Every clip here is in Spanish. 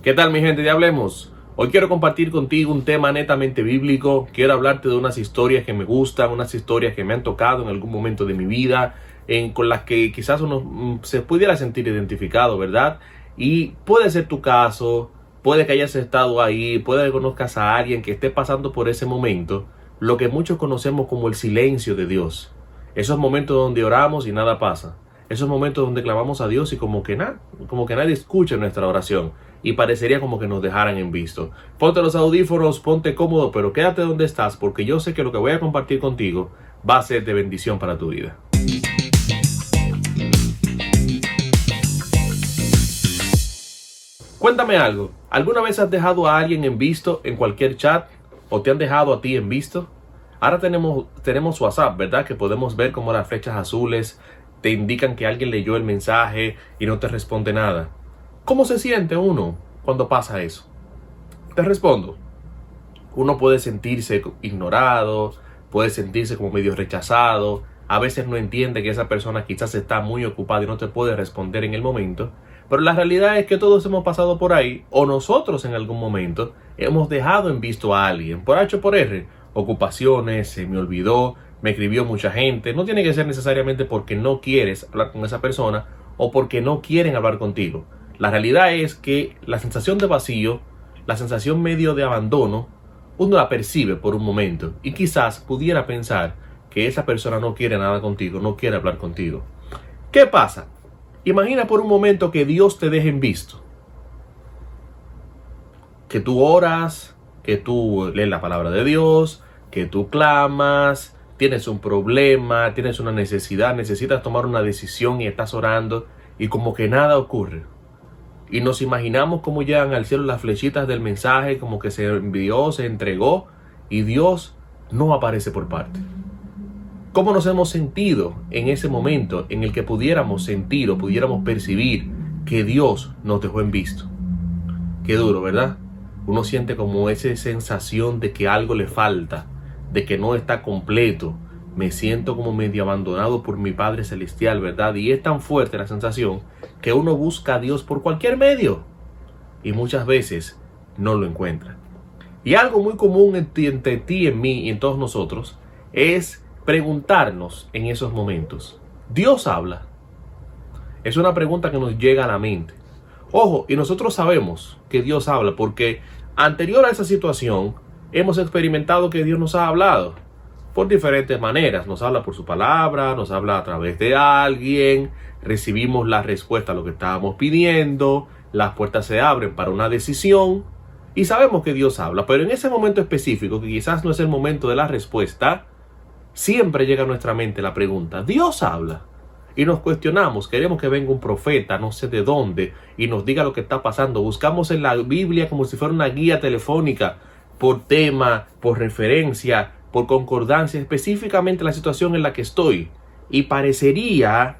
¿Qué tal mi gente de Hablemos? Hoy quiero compartir contigo un tema netamente bíblico. Quiero hablarte de unas historias que me gustan, unas historias que me han tocado en algún momento de mi vida, en, con las que quizás uno mm, se pudiera sentir identificado, ¿verdad? Y puede ser tu caso, puede que hayas estado ahí, puede que conozcas a alguien que esté pasando por ese momento, lo que muchos conocemos como el silencio de Dios. Esos momentos donde oramos y nada pasa. Esos momentos donde clamamos a Dios y como que nada, como que nadie escucha nuestra oración y parecería como que nos dejaran en visto. Ponte los audífonos, ponte cómodo, pero quédate donde estás porque yo sé que lo que voy a compartir contigo va a ser de bendición para tu vida. Cuéntame algo, ¿alguna vez has dejado a alguien en visto en cualquier chat o te han dejado a ti en visto? Ahora tenemos, tenemos WhatsApp, ¿verdad? Que podemos ver como las flechas azules te indican que alguien leyó el mensaje y no te responde nada. ¿Cómo se siente uno cuando pasa eso? Te respondo. Uno puede sentirse ignorado, puede sentirse como medio rechazado, a veces no entiende que esa persona quizás está muy ocupada y no te puede responder en el momento, pero la realidad es que todos hemos pasado por ahí, o nosotros en algún momento hemos dejado en visto a alguien, por H o por R, ocupaciones, se me olvidó, me escribió mucha gente, no tiene que ser necesariamente porque no quieres hablar con esa persona o porque no quieren hablar contigo. La realidad es que la sensación de vacío, la sensación medio de abandono, uno la percibe por un momento y quizás pudiera pensar que esa persona no quiere nada contigo, no quiere hablar contigo. ¿Qué pasa? Imagina por un momento que Dios te deje en visto. Que tú oras, que tú lees la palabra de Dios, que tú clamas, tienes un problema, tienes una necesidad, necesitas tomar una decisión y estás orando y como que nada ocurre y nos imaginamos cómo llegan al cielo las flechitas del mensaje, como que se envió, se entregó y Dios no aparece por parte. ¿Cómo nos hemos sentido en ese momento en el que pudiéramos sentir o pudiéramos percibir que Dios nos dejó en visto? Qué duro, ¿verdad? Uno siente como esa sensación de que algo le falta, de que no está completo. Me siento como medio abandonado por mi Padre Celestial, ¿verdad? Y es tan fuerte la sensación que uno busca a Dios por cualquier medio y muchas veces no lo encuentra. Y algo muy común entre ti, en mí y en todos nosotros es preguntarnos en esos momentos, ¿Dios habla? Es una pregunta que nos llega a la mente. Ojo, y nosotros sabemos que Dios habla porque anterior a esa situación hemos experimentado que Dios nos ha hablado por diferentes maneras. Nos habla por su palabra, nos habla a través de alguien, recibimos la respuesta a lo que estábamos pidiendo, las puertas se abren para una decisión y sabemos que Dios habla, pero en ese momento específico, que quizás no es el momento de la respuesta, siempre llega a nuestra mente la pregunta, ¿Dios habla? Y nos cuestionamos, queremos que venga un profeta, no sé de dónde, y nos diga lo que está pasando. Buscamos en la Biblia como si fuera una guía telefónica, por tema, por referencia, por concordancia, específicamente la situación en la que estoy. Y parecería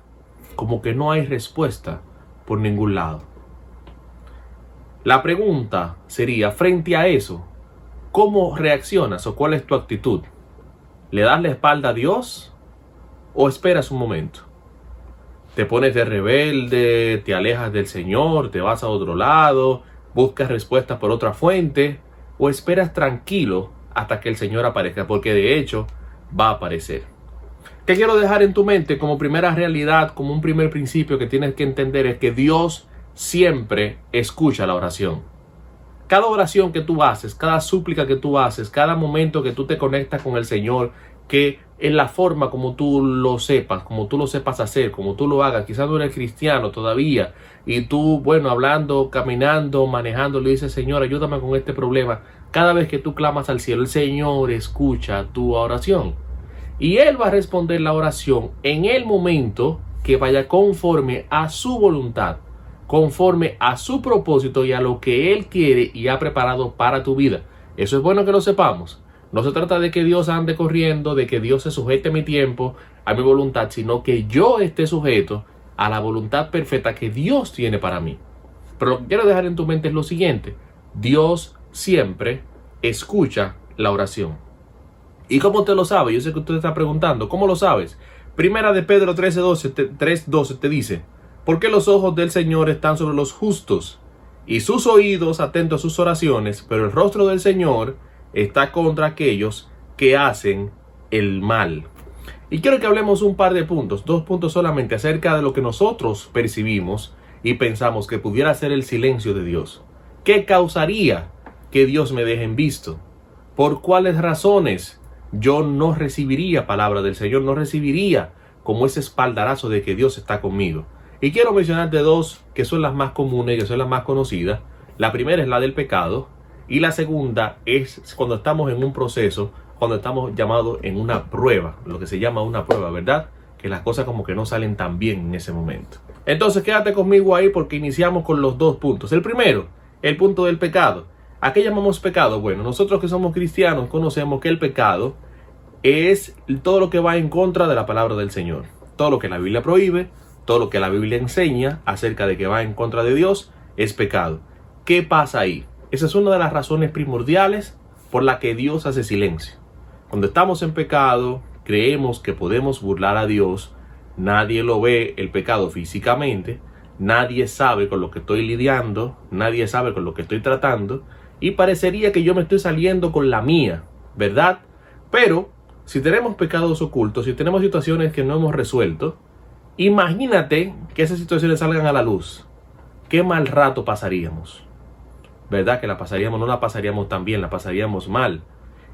como que no hay respuesta por ningún lado. La pregunta sería, frente a eso, ¿cómo reaccionas o cuál es tu actitud? ¿Le das la espalda a Dios o esperas un momento? ¿Te pones de rebelde, te alejas del Señor, te vas a otro lado, buscas respuestas por otra fuente o esperas tranquilo hasta que el Señor aparezca? Porque de hecho va a aparecer. ¿Qué quiero dejar en tu mente como primera realidad, como un primer principio que tienes que entender es que Dios siempre escucha la oración. Cada oración que tú haces, cada súplica que tú haces, cada momento que tú te conectas con el Señor, que en la forma como tú lo sepas, como tú lo sepas hacer, como tú lo hagas, quizás no eres cristiano todavía, y tú, bueno, hablando, caminando, manejando, le dices, Señor, ayúdame con este problema. Cada vez que tú clamas al cielo, el Señor escucha tu oración. Y Él va a responder la oración en el momento que vaya conforme a su voluntad, conforme a su propósito y a lo que Él quiere y ha preparado para tu vida. Eso es bueno que lo sepamos. No se trata de que Dios ande corriendo, de que Dios se sujete a mi tiempo, a mi voluntad, sino que yo esté sujeto a la voluntad perfecta que Dios tiene para mí. Pero lo que quiero dejar en tu mente es lo siguiente. Dios siempre escucha la oración. ¿Y cómo te lo sabes? Yo sé que usted está preguntando, ¿cómo lo sabes? Primera de Pedro 13:12 te, te dice, ¿por qué los ojos del Señor están sobre los justos y sus oídos atentos a sus oraciones, pero el rostro del Señor está contra aquellos que hacen el mal. Y quiero que hablemos un par de puntos, dos puntos solamente acerca de lo que nosotros percibimos y pensamos que pudiera ser el silencio de Dios. ¿Qué causaría que Dios me deje en visto? ¿Por cuáles razones yo no recibiría palabra del Señor, no recibiría como ese espaldarazo de que Dios está conmigo? Y quiero mencionarte dos que son las más comunes, que son las más conocidas. La primera es la del pecado y la segunda es cuando estamos en un proceso cuando estamos llamados en una prueba, lo que se llama una prueba, ¿verdad? Que las cosas como que no salen tan bien en ese momento. Entonces quédate conmigo ahí porque iniciamos con los dos puntos. El primero, el punto del pecado. ¿A qué llamamos pecado? Bueno, nosotros que somos cristianos conocemos que el pecado es todo lo que va en contra de la palabra del Señor. Todo lo que la Biblia prohíbe, todo lo que la Biblia enseña acerca de que va en contra de Dios es pecado. ¿Qué pasa ahí? Esa es una de las razones primordiales por la que Dios hace silencio. Cuando estamos en pecado, creemos que podemos burlar a Dios, nadie lo ve el pecado físicamente, nadie sabe con lo que estoy lidiando, nadie sabe con lo que estoy tratando, y parecería que yo me estoy saliendo con la mía, ¿verdad? Pero si tenemos pecados ocultos, si tenemos situaciones que no hemos resuelto, imagínate que esas situaciones salgan a la luz. Qué mal rato pasaríamos. ¿Verdad? Que la pasaríamos, no la pasaríamos tan bien, la pasaríamos mal.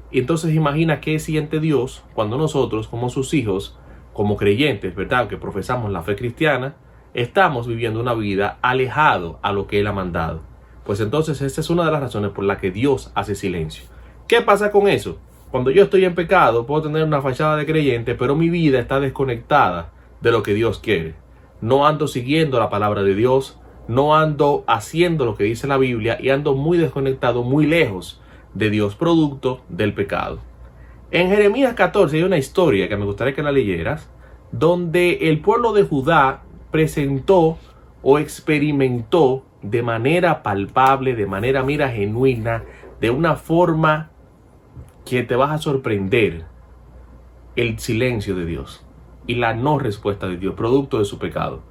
Y entonces imagina qué siente Dios cuando nosotros, como sus hijos, como creyentes, ¿verdad? Que profesamos la fe cristiana, estamos viviendo una vida alejado a lo que Él ha mandado. Pues entonces esta es una de las razones por las que Dios hace silencio. ¿Qué pasa con eso? Cuando yo estoy en pecado, puedo tener una fachada de creyente, pero mi vida está desconectada de lo que Dios quiere. No ando siguiendo la palabra de Dios, no ando haciendo lo que dice la Biblia y ando muy desconectado, muy lejos de Dios producto del pecado. En Jeremías 14 hay una historia que me gustaría que la leyeras, donde el pueblo de Judá presentó o experimentó de manera palpable, de manera mira genuina, de una forma que te vas a sorprender el silencio de Dios y la no respuesta de Dios, producto de su pecado.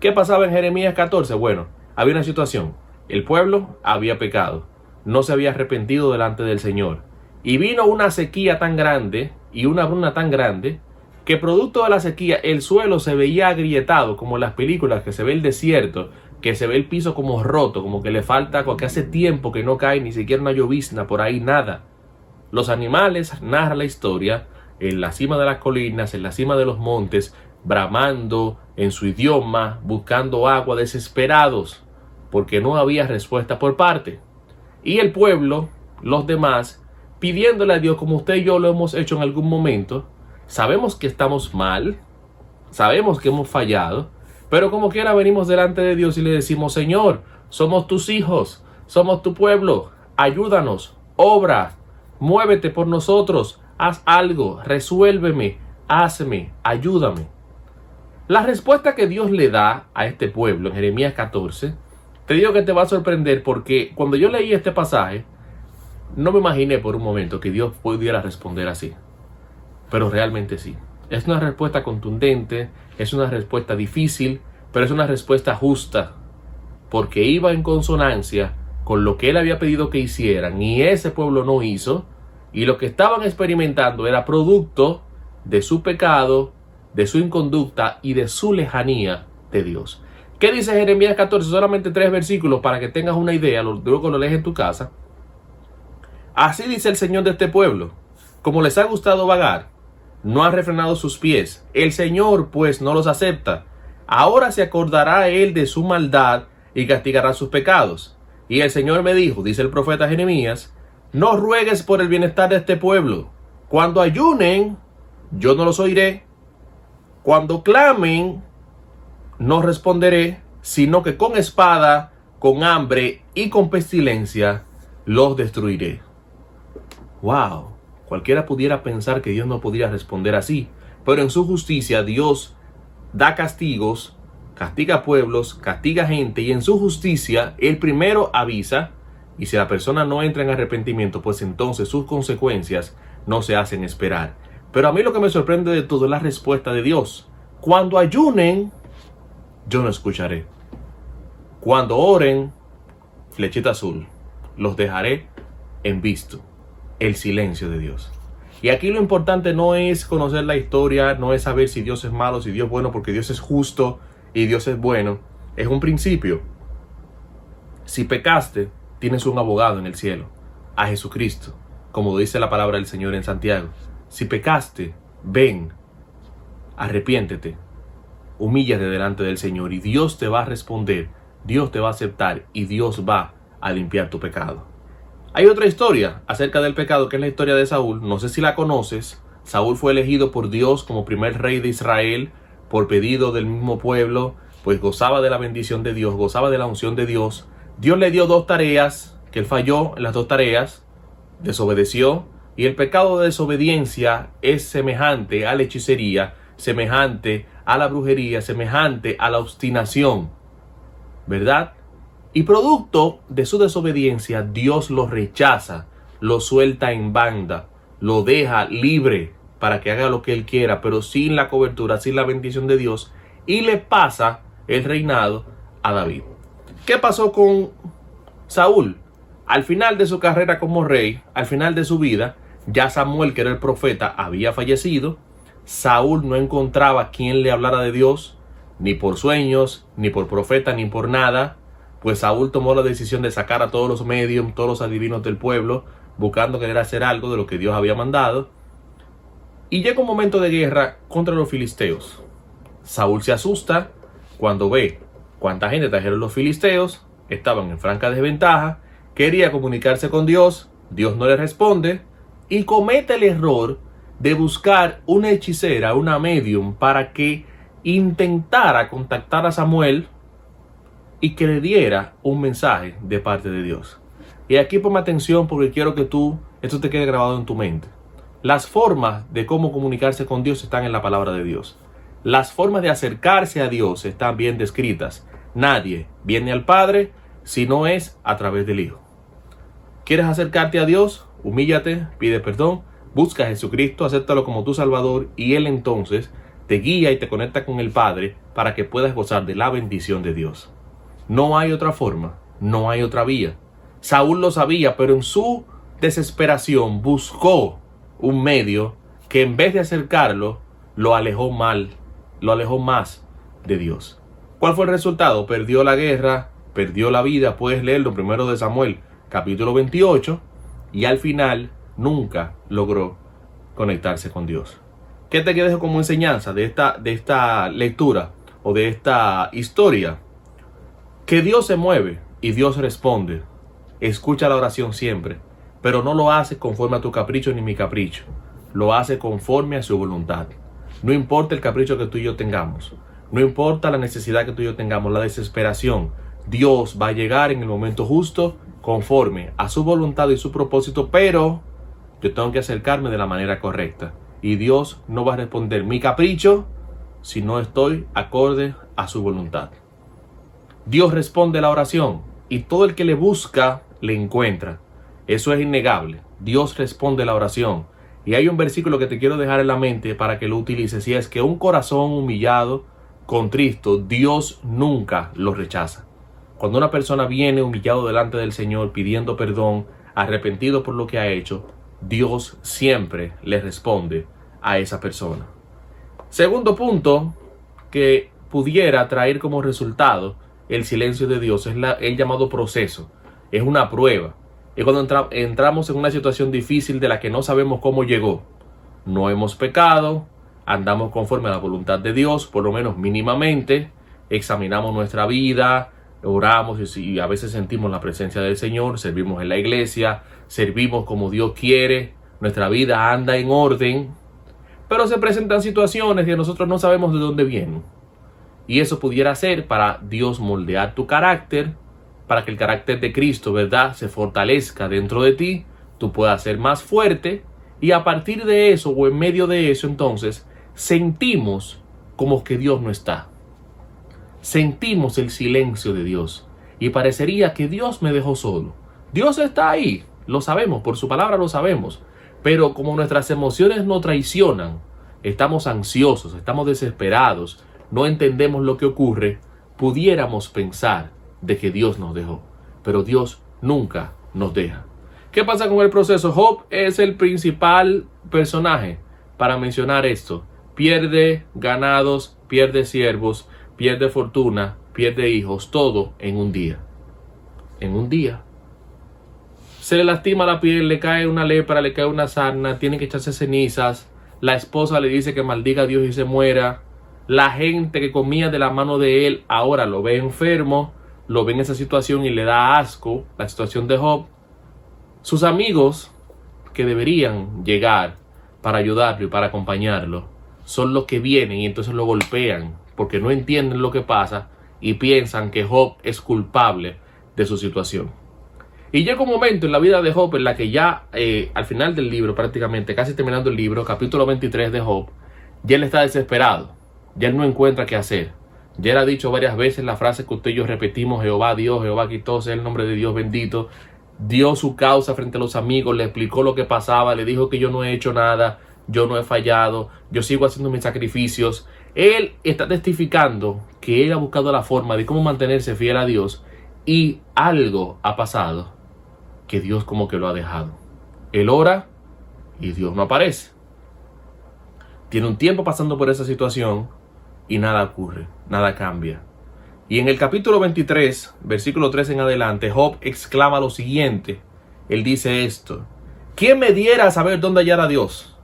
¿Qué pasaba en Jeremías 14? Bueno, había una situación. El pueblo había pecado no se había arrepentido delante del Señor. Y vino una sequía tan grande y una bruna tan grande que producto de la sequía el suelo se veía agrietado como en las películas que se ve el desierto, que se ve el piso como roto, como que le falta, que hace tiempo que no cae ni siquiera una llovizna por ahí, nada. Los animales, narra la historia, en la cima de las colinas, en la cima de los montes, bramando en su idioma, buscando agua, desesperados, porque no había respuesta por parte. Y el pueblo, los demás, pidiéndole a Dios como usted y yo lo hemos hecho en algún momento, sabemos que estamos mal, sabemos que hemos fallado, pero como quiera venimos delante de Dios y le decimos, Señor, somos tus hijos, somos tu pueblo, ayúdanos, obra, muévete por nosotros, haz algo, resuélveme, hazme, ayúdame. La respuesta que Dios le da a este pueblo en Jeremías 14 te digo que te va a sorprender porque cuando yo leí este pasaje, no me imaginé por un momento que Dios pudiera responder así. Pero realmente sí. Es una respuesta contundente, es una respuesta difícil, pero es una respuesta justa. Porque iba en consonancia con lo que él había pedido que hicieran y ese pueblo no hizo. Y lo que estaban experimentando era producto de su pecado, de su inconducta y de su lejanía de Dios. ¿Qué dice Jeremías 14? Solamente tres versículos para que tengas una idea, luego lo lees en tu casa. Así dice el Señor de este pueblo, como les ha gustado vagar, no ha refrenado sus pies, el Señor pues no los acepta. Ahora se acordará él de su maldad y castigará sus pecados. Y el Señor me dijo, dice el profeta Jeremías, no ruegues por el bienestar de este pueblo. Cuando ayunen, yo no los oiré. Cuando clamen, no responderé, sino que con espada, con hambre y con pestilencia los destruiré. Wow, cualquiera pudiera pensar que Dios no podría responder así, pero en su justicia Dios da castigos, castiga pueblos, castiga gente y en su justicia Él primero avisa y si la persona no entra en arrepentimiento, pues entonces sus consecuencias no se hacen esperar. Pero a mí lo que me sorprende de todo es la respuesta de Dios. Cuando ayunen, yo no escucharé. Cuando oren, flechita azul, los dejaré en visto, el silencio de Dios. Y aquí lo importante no es conocer la historia, no es saber si Dios es malo, si Dios es bueno, porque Dios es justo y Dios es bueno. Es un principio. Si pecaste, tienes un abogado en el cielo, a Jesucristo, como dice la palabra del Señor en Santiago. Si pecaste, ven, arrepiéntete, humíllate delante del Señor y Dios te va a responder, Dios te va a aceptar y Dios va a limpiar tu pecado. Hay otra historia acerca del pecado que es la historia de Saúl. No sé si la conoces. Saúl fue elegido por Dios como primer rey de Israel por pedido del mismo pueblo, pues gozaba de la bendición de Dios, gozaba de la unción de Dios. Dios le dio dos tareas, que él falló en las dos tareas, desobedeció, y el pecado de desobediencia es semejante a la hechicería, semejante a la brujería, semejante a la obstinación. ¿Verdad? Y producto de su desobediencia, Dios lo rechaza, lo suelta en banda, lo deja libre para que haga lo que él quiera, pero sin la cobertura, sin la bendición de Dios, y le pasa el reinado a David. ¿Qué pasó con Saúl? Al final de su carrera como rey, al final de su vida, ya Samuel, que era el profeta, había fallecido. Saúl no encontraba quien le hablara de Dios, ni por sueños, ni por profeta, ni por nada pues Saúl tomó la decisión de sacar a todos los medios, todos los adivinos del pueblo, buscando querer hacer algo de lo que Dios había mandado. Y llega un momento de guerra contra los filisteos. Saúl se asusta cuando ve cuánta gente trajeron los filisteos, estaban en franca desventaja, quería comunicarse con Dios, Dios no le responde y comete el error de buscar una hechicera, una medium, para que intentara contactar a Samuel y que le diera un mensaje de parte de Dios. Y aquí ponme atención porque quiero que tú, esto te quede grabado en tu mente. Las formas de cómo comunicarse con Dios están en la palabra de Dios. Las formas de acercarse a Dios están bien descritas. Nadie viene al Padre si no es a través del Hijo. ¿Quieres acercarte a Dios? Humíllate, pide perdón, busca a Jesucristo, acéptalo como tu Salvador y Él entonces te guía y te conecta con el Padre para que puedas gozar de la bendición de Dios. No hay otra forma, no hay otra vía. Saúl lo sabía, pero en su desesperación buscó un medio que en vez de acercarlo, lo alejó mal, lo alejó más de Dios. ¿Cuál fue el resultado? Perdió la guerra, perdió la vida, puedes leerlo primero de Samuel, capítulo 28, y al final nunca logró conectarse con Dios. ¿Qué te dejo como enseñanza de esta, de esta lectura o de esta historia? Que Dios se mueve y Dios responde. Escucha la oración siempre, pero no lo hace conforme a tu capricho ni mi capricho. Lo hace conforme a su voluntad. No importa el capricho que tú y yo tengamos. No importa la necesidad que tú y yo tengamos, la desesperación. Dios va a llegar en el momento justo conforme a su voluntad y su propósito, pero yo tengo que acercarme de la manera correcta. Y Dios no va a responder mi capricho si no estoy acorde a su voluntad. Dios responde la oración y todo el que le busca le encuentra. Eso es innegable. Dios responde la oración. Y hay un versículo que te quiero dejar en la mente para que lo utilices y es que un corazón humillado, contristo, Dios nunca lo rechaza. Cuando una persona viene humillado delante del Señor pidiendo perdón, arrepentido por lo que ha hecho, Dios siempre le responde a esa persona. Segundo punto que pudiera traer como resultado el silencio de Dios, es la, el llamado proceso, es una prueba. Es cuando entramos en una situación difícil de la que no sabemos cómo llegó. No hemos pecado, andamos conforme a la voluntad de Dios, por lo menos mínimamente, examinamos nuestra vida, oramos y, a veces sentimos la presencia del Señor, servimos en la iglesia, servimos como Dios quiere, nuestra vida anda en orden, pero se presentan situaciones que nosotros no sabemos de dónde vienen. Y eso pudiera ser para Dios moldear tu carácter, para que el carácter de Cristo, ¿verdad?, se fortalezca dentro de ti, tú puedas ser más fuerte y a partir de eso o en medio de eso entonces sentimos como que Dios no está. Sentimos el silencio de Dios y parecería que Dios me dejó solo. Dios está ahí, lo sabemos, por su palabra lo sabemos, pero como nuestras emociones no traicionan, estamos ansiosos, estamos desesperados, no entendemos lo que ocurre, pudiéramos pensar de que Dios nos dejó. pero Dios nunca nos deja. ¿Qué pasa con el proceso? Job es el principal personaje para mencionar esto. Pierde ganados, pierde siervos, pierde fortuna, pierde hijos, todo en un día. En un día. Se le lastima la piel, le cae una lepra, le cae una sarna, tiene que echarse cenizas. La esposa le dice que maldiga a Dios y se muera. La gente que comía de la mano de él ahora lo ve enfermo, lo ve en esa situación y le da asco la situación de Job. Sus amigos que deberían llegar para ayudarlo y para acompañarlo son los que vienen y entonces lo golpean porque no entienden lo que pasa y piensan que Job es culpable de su situación. Y llega un momento en la vida de Job en la que ya eh, al final del libro, prácticamente casi terminando el libro, capítulo 23 de Job, ya él está desesperado, ya él no encuentra qué hacer. Ya él ha dicho varias veces la frase que usted y yo repetimos, Jehová Dios, Jehová quitó, sea el nombre de Dios bendito. Dio su causa frente a los amigos, le explicó lo que pasaba, le dijo que yo no he hecho nada, yo no he fallado, yo sigo haciendo mis sacrificios. Él está testificando que él ha buscado la forma de cómo mantenerse fiel a Dios y algo ha pasado que Dios como que lo ha dejado. Él ora y Dios no aparece. Tiene un tiempo pasando por esa situación y nada ocurre, nada cambia. Y en el capítulo 23, versículo 3 en adelante, Job exclama lo siguiente. Él dice esto. ¿Quién me diera a saber dónde hallar a Dios?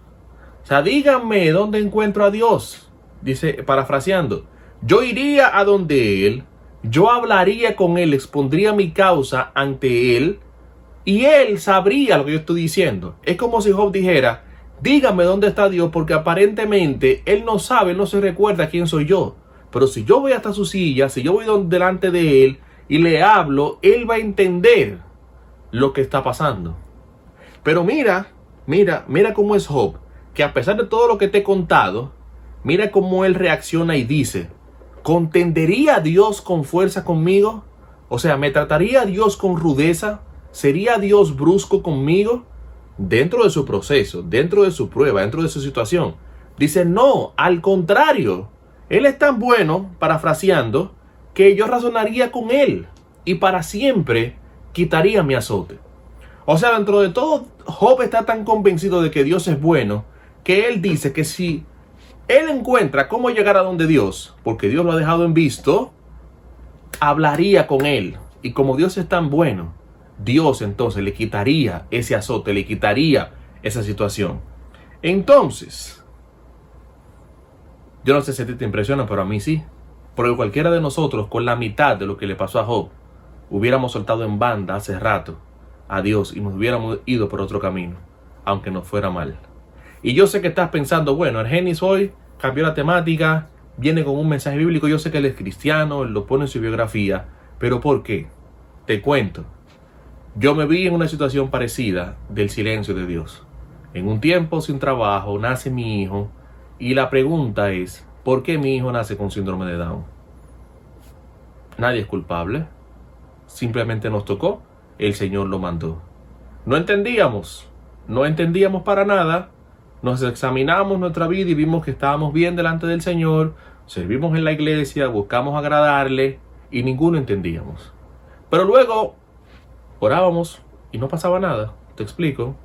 O sea, díganme dónde encuentro a Dios. Dice, parafraseando, yo iría a donde Él, yo hablaría con Él, expondría mi causa ante Él, y Él sabría lo que yo estoy diciendo. Es como si Job dijera, dígame dónde está Dios, porque aparentemente Él no sabe, no se recuerda quién soy yo. Pero si yo voy hasta su silla, si yo voy delante de Él y le hablo, Él va a entender lo que está pasando. Pero mira, mira, mira cómo es Job, que a pesar de todo lo que te he contado, mira cómo Él reacciona y dice, ¿contendería Dios con fuerza conmigo? O sea, ¿me trataría Dios con rudeza? ¿Sería Dios brusco conmigo? Dentro de su proceso, dentro de su prueba, dentro de su situación. Dice, no, al contrario. Él es tan bueno, parafraseando, que yo razonaría con él y para siempre quitaría mi azote. O sea, dentro de todo, Job está tan convencido de que Dios es bueno que él dice que si él encuentra cómo llegar a donde Dios, porque Dios lo ha dejado en visto, hablaría con él. Y como Dios es tan bueno, Dios entonces le quitaría ese azote, le quitaría esa situación. Entonces, yo no sé si a ti te impresiona, pero a mí sí. Porque cualquiera de nosotros, con la mitad de lo que le pasó a Job, hubiéramos soltado en banda hace rato a Dios y nos hubiéramos ido por otro camino, aunque nos fuera mal. Y yo sé que estás pensando, bueno, Argenis hoy cambió la temática, viene con un mensaje bíblico, yo sé que él es cristiano, él lo pone en su biografía, pero ¿por qué? Te cuento. Yo me vi en una situación parecida del silencio de Dios. En un tiempo sin trabajo, nace mi hijo, y la pregunta es, ¿por qué mi hijo nace con síndrome de Down? Nadie es culpable. Simplemente nos tocó. El Señor lo mandó. No entendíamos. No entendíamos para nada. Nos examinamos nuestra vida y vimos que estábamos bien delante del Señor. Servimos en la iglesia, buscamos agradarle y ninguno entendíamos. Pero luego orábamos y no pasaba nada. Te explico.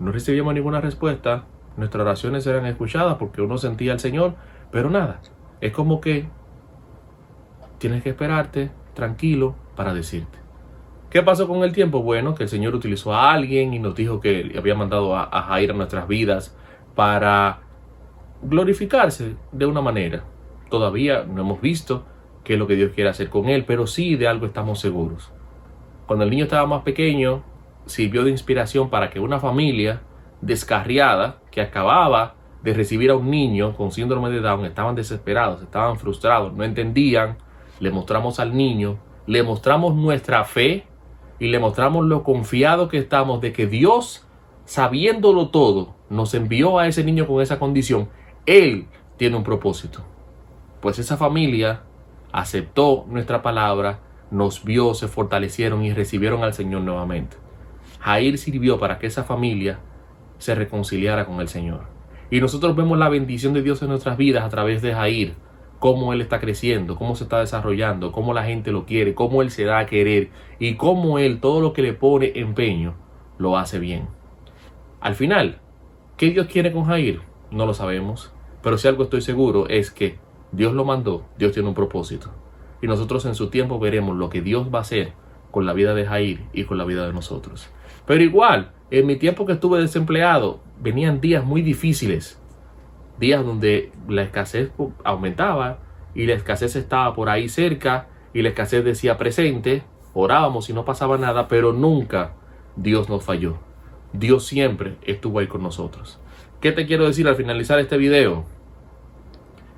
No recibíamos ninguna respuesta nuestras oraciones eran escuchadas porque uno sentía al Señor, pero nada, es como que tienes que esperarte tranquilo para decirte. ¿Qué pasó con el tiempo? Bueno, que el Señor utilizó a alguien y nos dijo que había mandado a, a Jair a nuestras vidas para glorificarse de una manera. Todavía no hemos visto qué es lo que Dios quiere hacer con él, pero sí de algo estamos seguros. Cuando el niño estaba más pequeño, sirvió de inspiración para que una familia descarriada que acababa de recibir a un niño con síndrome de Down, estaban desesperados, estaban frustrados, no entendían, le mostramos al niño, le mostramos nuestra fe y le mostramos lo confiado que estamos de que Dios, sabiéndolo todo, nos envió a ese niño con esa condición. Él tiene un propósito. Pues esa familia aceptó nuestra palabra, nos vio, se fortalecieron y recibieron al Señor nuevamente. Jair sirvió para que esa familia se reconciliara con el Señor. Y nosotros vemos la bendición de Dios en nuestras vidas a través de Jair, cómo él está creciendo, cómo se está desarrollando, cómo la gente lo quiere, cómo él se da a querer y cómo él todo lo que le pone empeño lo hace bien. Al final, ¿qué Dios quiere con Jair? No lo sabemos, pero si algo estoy seguro es que Dios lo mandó, Dios tiene un propósito. Y nosotros en su tiempo veremos lo que Dios va a hacer con la vida de Jair y con la vida de nosotros. Pero igual, en mi tiempo que estuve desempleado, venían días muy difíciles. Días donde la escasez aumentaba y la escasez estaba por ahí cerca y la escasez decía presente. Orábamos y no pasaba nada, pero nunca Dios nos falló. Dios siempre estuvo ahí con nosotros. ¿Qué te quiero decir al finalizar este video?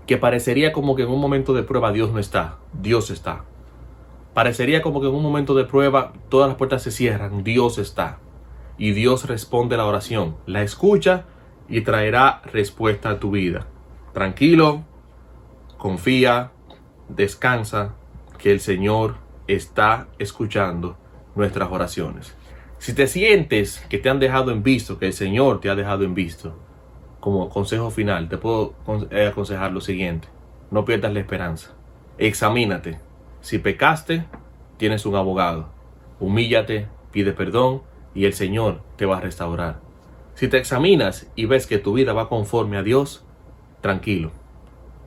Que parecería como que en un momento de prueba Dios no está, Dios está. Parecería como que en un momento de prueba todas las puertas se cierran, Dios está. Y Dios responde la oración, la escucha y traerá respuesta a tu vida. Tranquilo, confía, descansa, que el Señor está escuchando nuestras oraciones. Si te sientes que te han dejado en visto, que el Señor te ha dejado en visto, como consejo final, te puedo eh, aconsejar lo siguiente. No pierdas la esperanza. Examínate. Si pecaste, tienes un abogado. Humíllate, pide perdón y el Señor te va a restaurar. Si te examinas y ves que tu vida va conforme a Dios, tranquilo.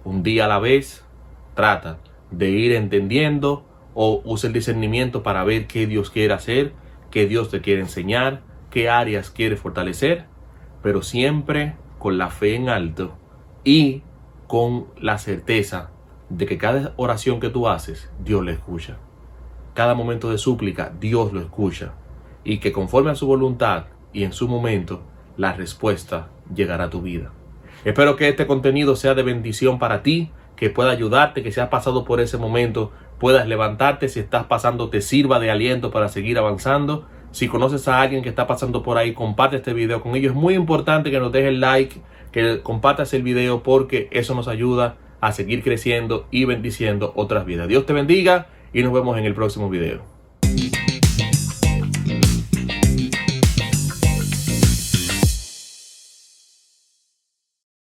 Un día a la vez, trata de ir entendiendo o usa el discernimiento para ver qué Dios quiere hacer qué Dios te quiere enseñar, qué áreas quiere fortalecer, pero siempre con la fe en alto y con la certeza de que cada oración que tú haces, Dios le escucha. Cada momento de súplica, Dios lo escucha. Y que conforme a su voluntad y en su momento, la respuesta llegará a tu vida. Espero que este contenido sea de bendición para ti, que pueda ayudarte, que si pasado por ese momento, puedas levantarte, si estás pasando, te sirva de aliento para seguir avanzando. Si conoces a alguien que está pasando por ahí, comparte este video con ellos. Es muy importante que nos dejes like, que compartas el video porque eso nos ayuda a seguir creciendo y bendiciendo otras vidas. Dios te bendiga y nos vemos en el próximo video.